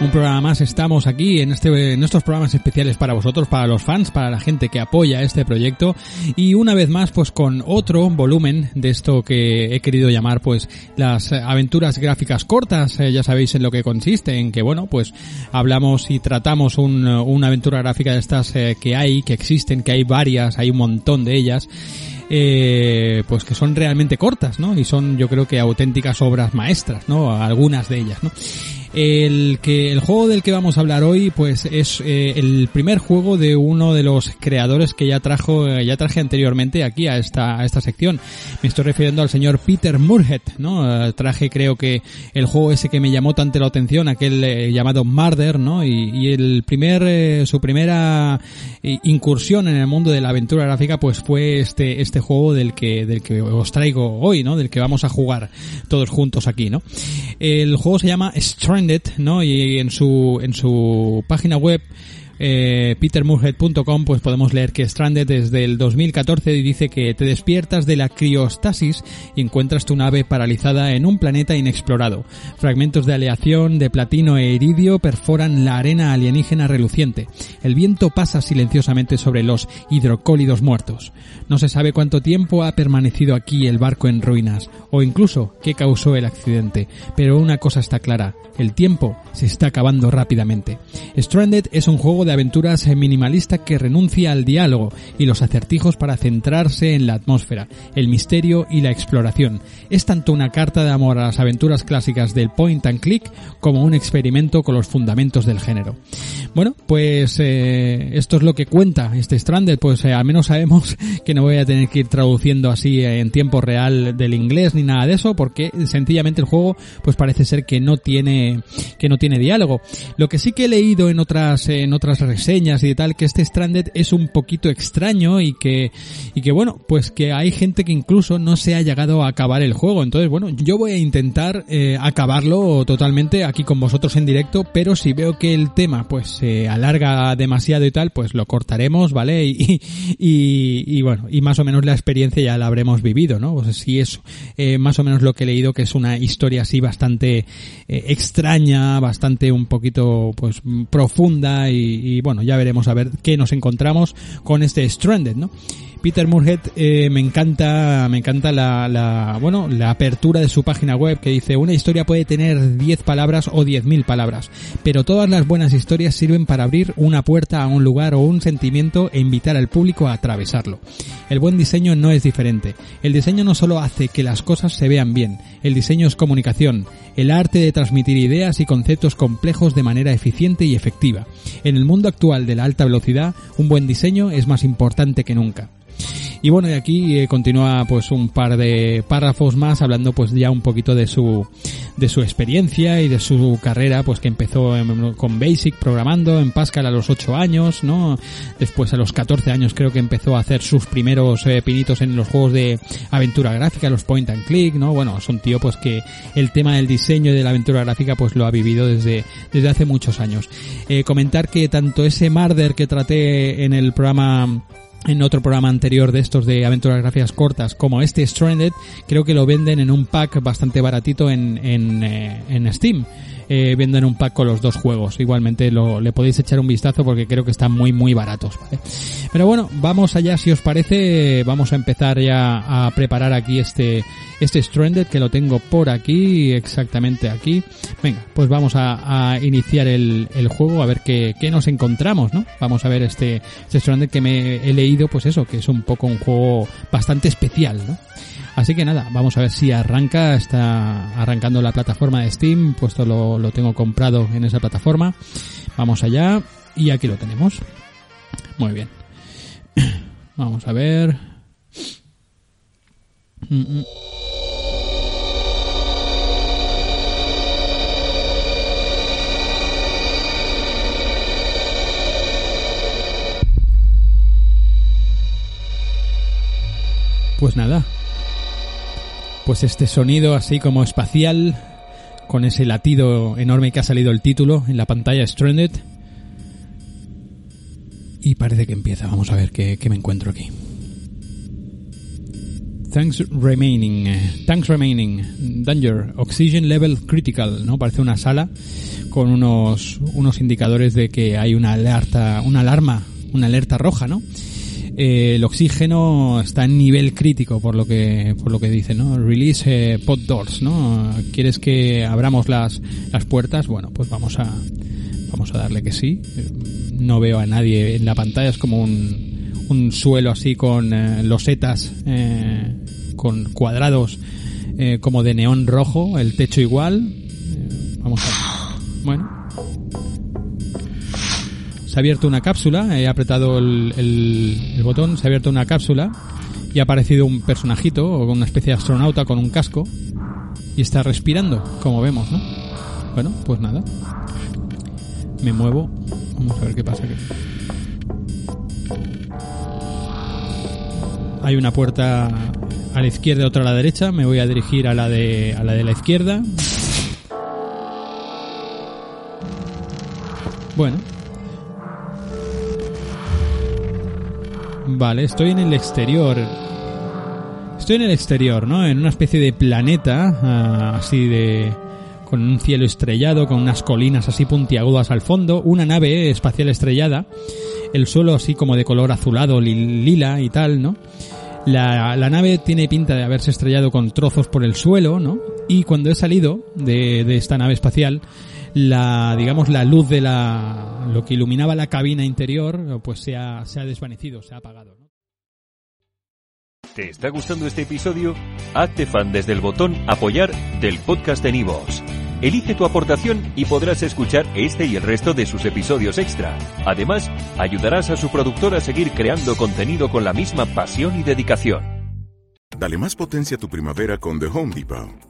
Un programa más, estamos aquí en, este, en estos programas especiales para vosotros, para los fans, para la gente que apoya este proyecto y una vez más pues con otro volumen de esto que he querido llamar pues las aventuras gráficas cortas, eh, ya sabéis en lo que consiste, en que bueno pues hablamos y tratamos un, una aventura gráfica de estas eh, que hay, que existen, que hay varias, hay un montón de ellas eh, pues que son realmente cortas, ¿no? Y son, yo creo que auténticas obras maestras, ¿no? Algunas de ellas, ¿no? El que el juego del que vamos a hablar hoy, pues es eh, el primer juego de uno de los creadores que ya trajo, eh, ya traje anteriormente aquí a esta a esta sección. Me estoy refiriendo al señor Peter Murhead, ¿no? Eh, traje creo que el juego ese que me llamó tanto la atención, aquel llamado Murder, ¿no? Y, y el primer su primera incursión en el mundo de la aventura gráfica, pues fue este este juego del que del que os traigo hoy, ¿no? Del que vamos a jugar todos juntos aquí, ¿no? El juego se llama Stranded, ¿no? Y en su en su página web eh, pues podemos leer que Stranded desde el 2014 dice que te despiertas de la criostasis y encuentras tu nave paralizada en un planeta inexplorado. Fragmentos de aleación de platino e iridio perforan la arena alienígena reluciente. El viento pasa silenciosamente sobre los hidrocólidos muertos. No se sabe cuánto tiempo ha permanecido aquí el barco en ruinas o incluso qué causó el accidente, pero una cosa está clara, el tiempo se está acabando rápidamente. Stranded es un juego de aventuras minimalista que renuncia al diálogo y los acertijos para centrarse en la atmósfera, el misterio y la exploración. Es tanto una carta de amor a las aventuras clásicas del point and click como un experimento con los fundamentos del género. Bueno, pues eh, esto es lo que cuenta este Stranded, pues eh, al menos sabemos que no voy a tener que ir traduciendo así en tiempo real del inglés ni nada de eso, porque sencillamente el juego pues parece ser que no tiene que no tiene diálogo. Lo que sí que he leído en otras en otras reseñas y tal que este Stranded es un poquito extraño y que y que bueno, pues que hay gente que incluso no se ha llegado a acabar el juego. Entonces, bueno, yo voy a intentar eh, acabarlo totalmente aquí con vosotros en directo, pero si veo que el tema pues se alarga demasiado y tal, pues lo cortaremos, ¿vale? Y, y, bueno, y más o menos la experiencia ya la habremos vivido, ¿no? Pues si es eh, más o menos lo que he leído, que es una historia así bastante eh, extraña, bastante un poquito pues profunda y, y bueno, ya veremos a ver qué nos encontramos con este Stranded, ¿no? Peter Murhead eh, me encanta me encanta la, la bueno la apertura de su página web que dice una historia puede tener 10 palabras o 10.000 palabras pero todas las buenas historias sirven para abrir una puerta a un lugar o un sentimiento e invitar al público a atravesarlo. El buen diseño no es diferente. El diseño no solo hace que las cosas se vean bien el diseño es comunicación el arte de transmitir ideas y conceptos complejos de manera eficiente y efectiva. En el mundo actual de la alta velocidad un buen diseño es más importante que nunca y bueno, y aquí eh, continúa pues un par de párrafos más hablando pues ya un poquito de su de su experiencia y de su carrera, pues que empezó con Basic programando en Pascal a los 8 años, ¿no? Después a los 14 años creo que empezó a hacer sus primeros eh, pinitos en los juegos de aventura gráfica, los point and click, ¿no? Bueno, es un tío pues que el tema del diseño y de la aventura gráfica pues lo ha vivido desde desde hace muchos años. Eh, comentar que tanto ese Marder que traté en el programa en otro programa anterior de estos de aventuras gráficas cortas como este Stranded creo que lo venden en un pack bastante baratito en, en, eh, en Steam eh, venden un pack los dos juegos. Igualmente lo, le podéis echar un vistazo porque creo que están muy muy baratos, ¿vale? Pero bueno, vamos allá si os parece, vamos a empezar ya a preparar aquí este este Stranded que lo tengo por aquí, exactamente aquí. Venga, pues vamos a, iniciar el, el, juego a ver qué, qué, nos encontramos, ¿no? Vamos a ver este, este Stranded que me he leído, pues eso, que es un poco un juego bastante especial, ¿no? Así que nada, vamos a ver si arranca, está arrancando la plataforma de Steam, puesto lo, lo tengo comprado en esa plataforma. Vamos allá y aquí lo tenemos. Muy bien. Vamos a ver. Pues nada, pues este sonido así como espacial, con ese latido enorme que ha salido el título en la pantalla Stranded. Y parece que empieza, vamos a ver qué, me encuentro aquí. Thanks remaining, thanks remaining, danger, oxygen level critical, ¿no? Parece una sala con unos, unos indicadores de que hay una alerta, una alarma, una alerta roja, ¿no? Eh, el oxígeno está en nivel crítico por lo que por lo que dice no release eh, pod doors no quieres que abramos las las puertas bueno pues vamos a vamos a darle que sí. No veo a nadie en la pantalla es como un un suelo así con eh, losetas con cuadrados como de neón rojo el techo igual. Vamos a bueno se ha abierto una cápsula, he apretado el, botón, se ha abierto una cápsula y ha aparecido un personajito o una especie de astronauta con un casco y está respirando, como vemos, ¿no? Bueno, pues nada. Me muevo. Vamos a ver qué pasa aquí. Hay una puerta a la izquierda y otra a la derecha. Me voy a dirigir a la de, a la, de la izquierda. Bueno, Vale, estoy en el exterior. Estoy en el exterior, ¿no? En una especie de planeta, ah, así de... con un cielo estrellado, con unas colinas así puntiagudas al fondo, una nave espacial estrellada, el suelo así como de color azulado, lila y tal, ¿no? La, la, nave tiene pinta de haberse estrellado con trozos por el suelo, ¿no? Y cuando he salido de, de esta nave espacial, la, digamos, la luz de la, lo que iluminaba la cabina interior, pues se ha, se ha desvanecido, se ha apagado. ¿Te está gustando este episodio? Hazte fan desde el botón apoyar del podcast de Nivos. Elige tu aportación y podrás escuchar este y el resto de sus episodios extra. Además, ayudarás a su productor a seguir creando contenido con la misma pasión y dedicación. Dale más potencia a tu primavera con The Home Depot.